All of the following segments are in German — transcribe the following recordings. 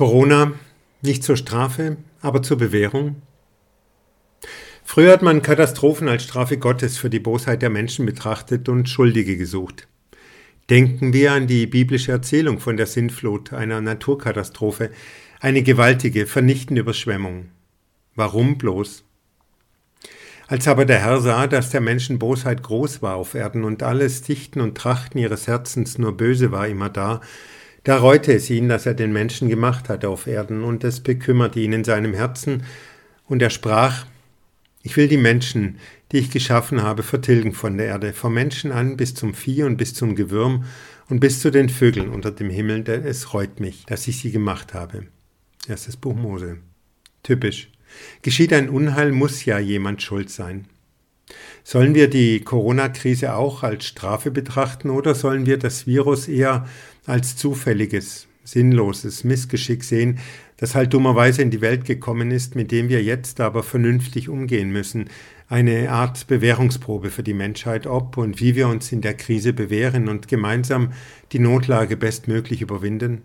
Corona nicht zur Strafe, aber zur Bewährung? Früher hat man Katastrophen als Strafe Gottes für die Bosheit der Menschen betrachtet und Schuldige gesucht. Denken wir an die biblische Erzählung von der Sintflut, einer Naturkatastrophe, eine gewaltige, vernichtende Überschwemmung. Warum bloß? Als aber der Herr sah, dass der Menschen Bosheit groß war auf Erden und alles Dichten und Trachten ihres Herzens nur böse war immer da, da reute es ihn, dass er den Menschen gemacht hatte auf Erden, und es bekümmerte ihn in seinem Herzen, und er sprach, ich will die Menschen, die ich geschaffen habe, vertilgen von der Erde, vom Menschen an bis zum Vieh und bis zum Gewürm und bis zu den Vögeln unter dem Himmel, denn es reut mich, dass ich sie gemacht habe. Erstes Buch Mose. Typisch. Geschieht ein Unheil, muss ja jemand schuld sein. Sollen wir die Corona-Krise auch als Strafe betrachten oder sollen wir das Virus eher als zufälliges, sinnloses Missgeschick sehen, das halt dummerweise in die Welt gekommen ist, mit dem wir jetzt aber vernünftig umgehen müssen, eine Art Bewährungsprobe für die Menschheit, ob und wie wir uns in der Krise bewähren und gemeinsam die Notlage bestmöglich überwinden?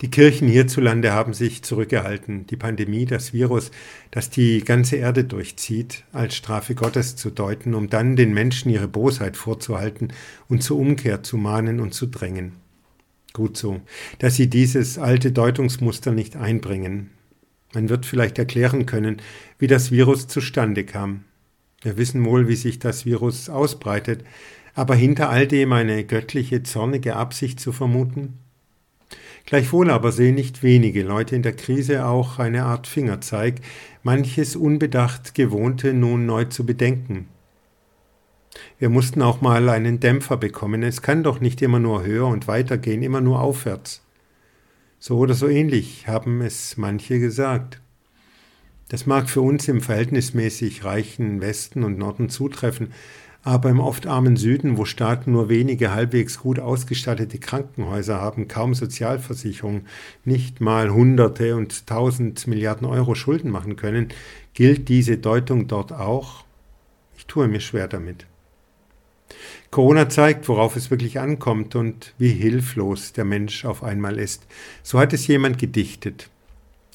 Die Kirchen hierzulande haben sich zurückgehalten, die Pandemie, das Virus, das die ganze Erde durchzieht, als Strafe Gottes zu deuten, um dann den Menschen ihre Bosheit vorzuhalten und zur Umkehr zu mahnen und zu drängen. Gut so, dass sie dieses alte Deutungsmuster nicht einbringen. Man wird vielleicht erklären können, wie das Virus zustande kam. Wir wissen wohl, wie sich das Virus ausbreitet, aber hinter all dem eine göttliche, zornige Absicht zu vermuten? Gleichwohl aber sehen nicht wenige Leute in der Krise auch eine Art Fingerzeig, manches unbedacht Gewohnte nun neu zu bedenken, wir mussten auch mal einen Dämpfer bekommen. Es kann doch nicht immer nur höher und weiter gehen, immer nur aufwärts. So oder so ähnlich haben es manche gesagt. Das mag für uns im verhältnismäßig reichen Westen und Norden zutreffen, aber im oft armen Süden, wo Staaten nur wenige halbwegs gut ausgestattete Krankenhäuser haben, kaum Sozialversicherung, nicht mal Hunderte und Tausend Milliarden Euro Schulden machen können, gilt diese Deutung dort auch? Ich tue mir schwer damit. Corona zeigt, worauf es wirklich ankommt und wie hilflos der Mensch auf einmal ist. So hat es jemand gedichtet.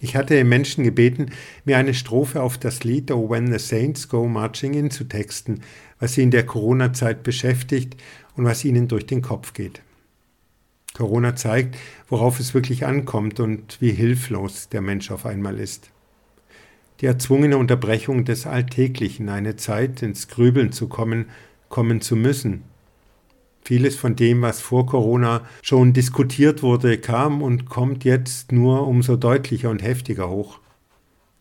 Ich hatte Menschen gebeten, mir eine Strophe auf das Lied Oh When the Saints Go Marching In zu texten, was sie in der Corona-Zeit beschäftigt und was ihnen durch den Kopf geht. Corona zeigt, worauf es wirklich ankommt und wie hilflos der Mensch auf einmal ist. Die erzwungene Unterbrechung des Alltäglichen, eine Zeit ins Grübeln zu kommen, kommen zu müssen, Vieles von dem, was vor Corona schon diskutiert wurde, kam und kommt jetzt nur umso deutlicher und heftiger hoch.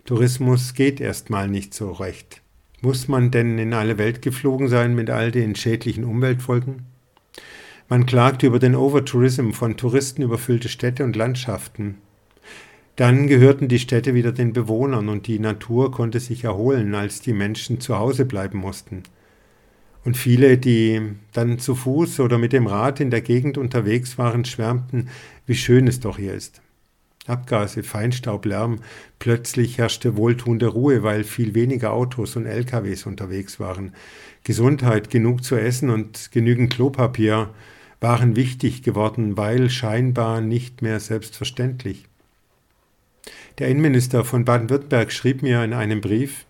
Tourismus geht erstmal nicht so recht. Muss man denn in alle Welt geflogen sein mit all den schädlichen Umweltfolgen? Man klagt über den Overtourism von Touristen überfüllte Städte und Landschaften. Dann gehörten die Städte wieder den Bewohnern und die Natur konnte sich erholen, als die Menschen zu Hause bleiben mussten. Und viele, die dann zu Fuß oder mit dem Rad in der Gegend unterwegs waren, schwärmten, wie schön es doch hier ist. Abgase, Feinstaub, Lärm, plötzlich herrschte wohltuende Ruhe, weil viel weniger Autos und LKWs unterwegs waren. Gesundheit, genug zu essen und genügend Klopapier waren wichtig geworden, weil scheinbar nicht mehr selbstverständlich. Der Innenminister von Baden-Württemberg schrieb mir in einem Brief,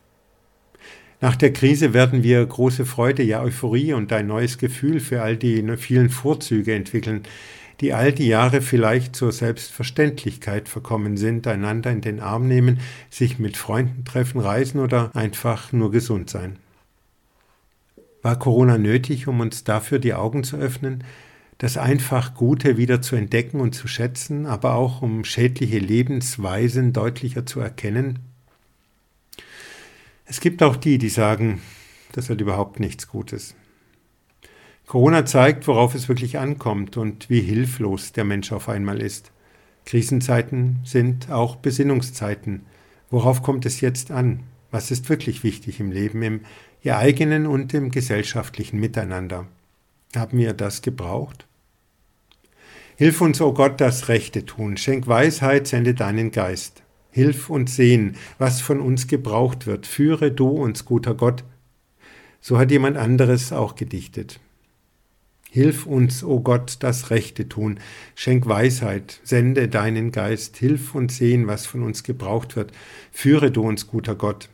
nach der Krise werden wir große Freude, ja Euphorie und ein neues Gefühl für all die vielen Vorzüge entwickeln, die all die Jahre vielleicht zur Selbstverständlichkeit verkommen sind, einander in den Arm nehmen, sich mit Freunden treffen, reisen oder einfach nur gesund sein. War Corona nötig, um uns dafür die Augen zu öffnen, das einfach Gute wieder zu entdecken und zu schätzen, aber auch um schädliche Lebensweisen deutlicher zu erkennen? Es gibt auch die, die sagen, das hat überhaupt nichts Gutes. Corona zeigt, worauf es wirklich ankommt und wie hilflos der Mensch auf einmal ist. Krisenzeiten sind auch Besinnungszeiten. Worauf kommt es jetzt an? Was ist wirklich wichtig im Leben, im ihr eigenen und im gesellschaftlichen Miteinander? Haben wir das gebraucht? Hilf uns, o oh Gott, das Rechte tun. Schenk Weisheit, sende deinen Geist. Hilf uns sehen, was von uns gebraucht wird. Führe du uns, guter Gott. So hat jemand anderes auch gedichtet. Hilf uns, o oh Gott, das Rechte tun. Schenk Weisheit, sende deinen Geist, hilf uns sehen, was von uns gebraucht wird. Führe du uns, guter Gott.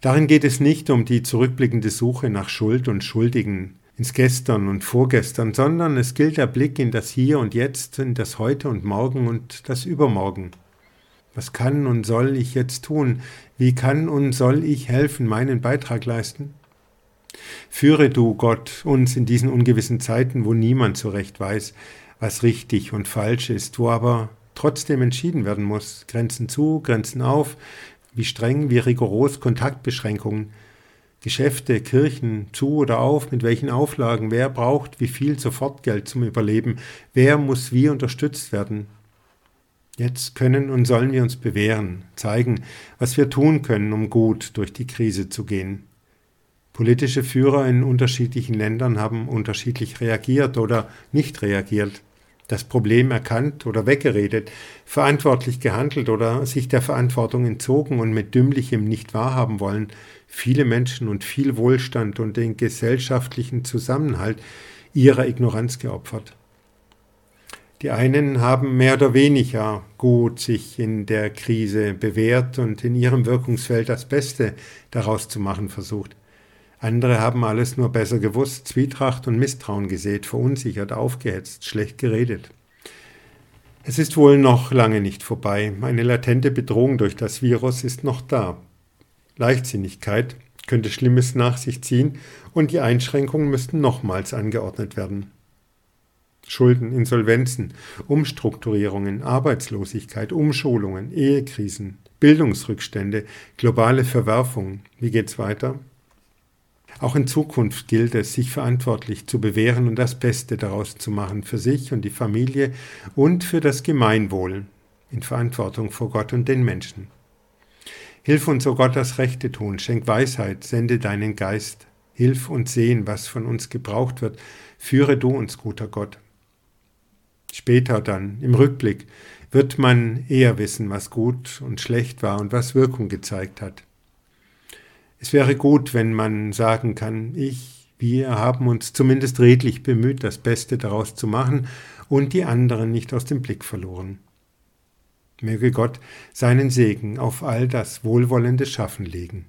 Darin geht es nicht um die zurückblickende Suche nach Schuld und Schuldigen ins Gestern und Vorgestern, sondern es gilt der Blick in das Hier und Jetzt, in das Heute und Morgen und das Übermorgen. Was kann und soll ich jetzt tun? Wie kann und soll ich helfen, meinen Beitrag leisten? Führe du, Gott, uns in diesen ungewissen Zeiten, wo niemand so recht weiß, was richtig und falsch ist, wo aber trotzdem entschieden werden muss. Grenzen zu, Grenzen auf, wie streng, wie rigoros Kontaktbeschränkungen. Geschäfte, Kirchen zu oder auf, mit welchen Auflagen, wer braucht wie viel Sofortgeld zum Überleben, wer muss wie unterstützt werden. Jetzt können und sollen wir uns bewähren, zeigen, was wir tun können, um gut durch die Krise zu gehen. Politische Führer in unterschiedlichen Ländern haben unterschiedlich reagiert oder nicht reagiert, das Problem erkannt oder weggeredet, verantwortlich gehandelt oder sich der Verantwortung entzogen und mit dümmlichem nicht wahrhaben wollen, viele Menschen und viel Wohlstand und den gesellschaftlichen Zusammenhalt ihrer Ignoranz geopfert. Die einen haben mehr oder weniger gut sich in der Krise bewährt und in ihrem Wirkungsfeld das Beste daraus zu machen versucht. Andere haben alles nur besser gewusst, Zwietracht und Misstrauen gesät, verunsichert, aufgehetzt, schlecht geredet. Es ist wohl noch lange nicht vorbei. Eine latente Bedrohung durch das Virus ist noch da. Leichtsinnigkeit könnte Schlimmes nach sich ziehen und die Einschränkungen müssten nochmals angeordnet werden. Schulden, Insolvenzen, Umstrukturierungen, Arbeitslosigkeit, Umschulungen, Ehekrisen, Bildungsrückstände, globale Verwerfungen. Wie geht's weiter? Auch in Zukunft gilt es, sich verantwortlich zu bewähren und das Beste daraus zu machen für sich und die Familie und für das Gemeinwohl in Verantwortung vor Gott und den Menschen. Hilf uns, o oh Gott, das Rechte tun, schenk Weisheit, sende deinen Geist, hilf uns sehen, was von uns gebraucht wird, führe du uns, guter Gott. Später dann, im Rückblick, wird man eher wissen, was gut und schlecht war und was Wirkung gezeigt hat. Es wäre gut, wenn man sagen kann, ich, wir haben uns zumindest redlich bemüht, das Beste daraus zu machen und die anderen nicht aus dem Blick verloren. Möge Gott seinen Segen auf all das wohlwollende Schaffen legen.